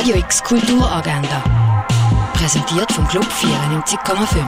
Radio X Kulturagenda. Präsentiert vom Club 94,5.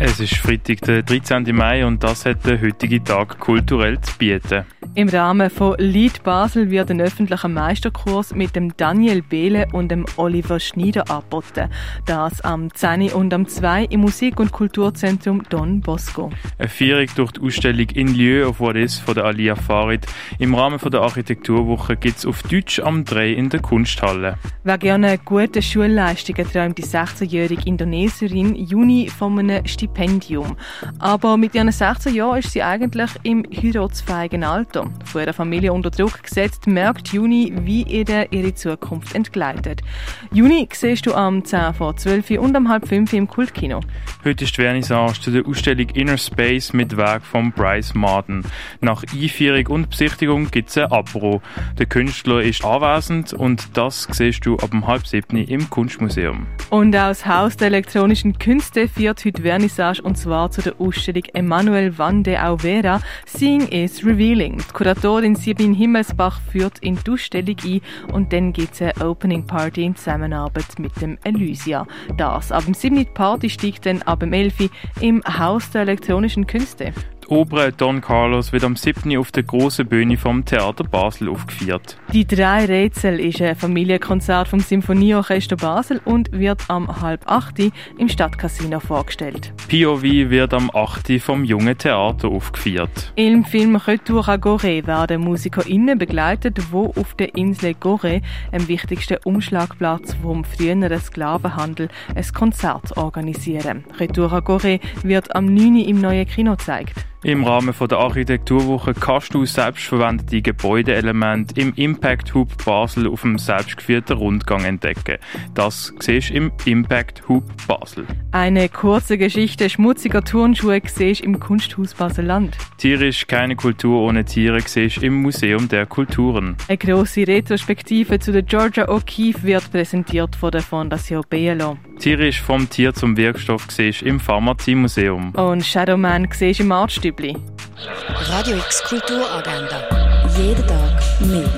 Es ist Freitag, der 13. Mai und das hat der heutige Tag kulturell zu bieten. Im Rahmen von Lied Basel wird ein öffentlicher Meisterkurs mit dem Daniel Behle und dem Oliver Schneider angeboten. Das am 10 und am 2 im Musik- und Kulturzentrum Don Bosco. Eine Führung durch die Ausstellung In Lieu of What Is von der Alia Farid. Im Rahmen der Architekturwoche gibt es auf Deutsch am 3 in der Kunsthalle. Wer gerne gute Schulleistungen träumt die 16-jährige Indonesierin Juni von einem Stipendium. Aber mit ihren 16 Jahren ist sie eigentlich im heiratsfähigen Alter. Mutter, von ihrer Familie unter Druck gesetzt, merkt Juni, wie ihr ihre Zukunft entgleitet. Juni siehst du am 10 vor 12 und am halb 5 im Kultkino. Heute ist die Vernissage zu der Ausstellung Inner Space mit Werk von Bryce Martin. Nach Einführung und Besichtigung gibt es ein Apro. Der Künstler ist anwesend und das siehst du ab halb 7 im Kunstmuseum. Und das Haus der elektronischen Künste führt heute Vernissage und zwar zu der Ausstellung Emmanuel Van de Auvera Seeing is Revealing. Die Kuratorin Sibylle Himmelsbach führt in die Ausstellung ein und dann gibt es eine Opening Party in Zusammenarbeit mit dem Elysia. Das ab dem 7. Party steigt dann ab dem 11. im Haus der elektronischen Künste. Oper Don Carlos wird am 7. auf der grossen Bühne vom Theater Basel aufgeführt. Die drei Rätsel ist ein Familienkonzert vom Symphonieorchester Basel und wird am halb 8. im Stadtcasino vorgestellt. POV wird am 8. vom Jungen Theater aufgeführt. Im Film Retour à Gorée werden MusikerInnen begleitet, die auf der Insel Gorée, dem wichtigsten Umschlagplatz vom früheren Sklavenhandel, ein Konzert organisieren. Retour à Gorée wird am 9. im neuen Kino gezeigt. Im Rahmen der Architekturwoche kannst du selbstverwendete Gebäudeelemente im Impact Hub Basel auf dem selbstgeführten Rundgang entdecken. Das siehst du im Impact Hub Basel. Eine kurze Geschichte schmutziger Turnschuhe siehst im Kunsthaus Basel-Land. Tierisch keine Kultur ohne Tiere siehst im Museum der Kulturen. Eine grosse Retrospektive zu der Georgia O'Keeffe wird präsentiert von der Fondation BLO. Tierisch vom Tier zum Wirkstoff siehst im Pharmaziemuseum. Und Shadowman siehst im Artstübli. Radio X Kulturagenda. Jeden Tag mehr.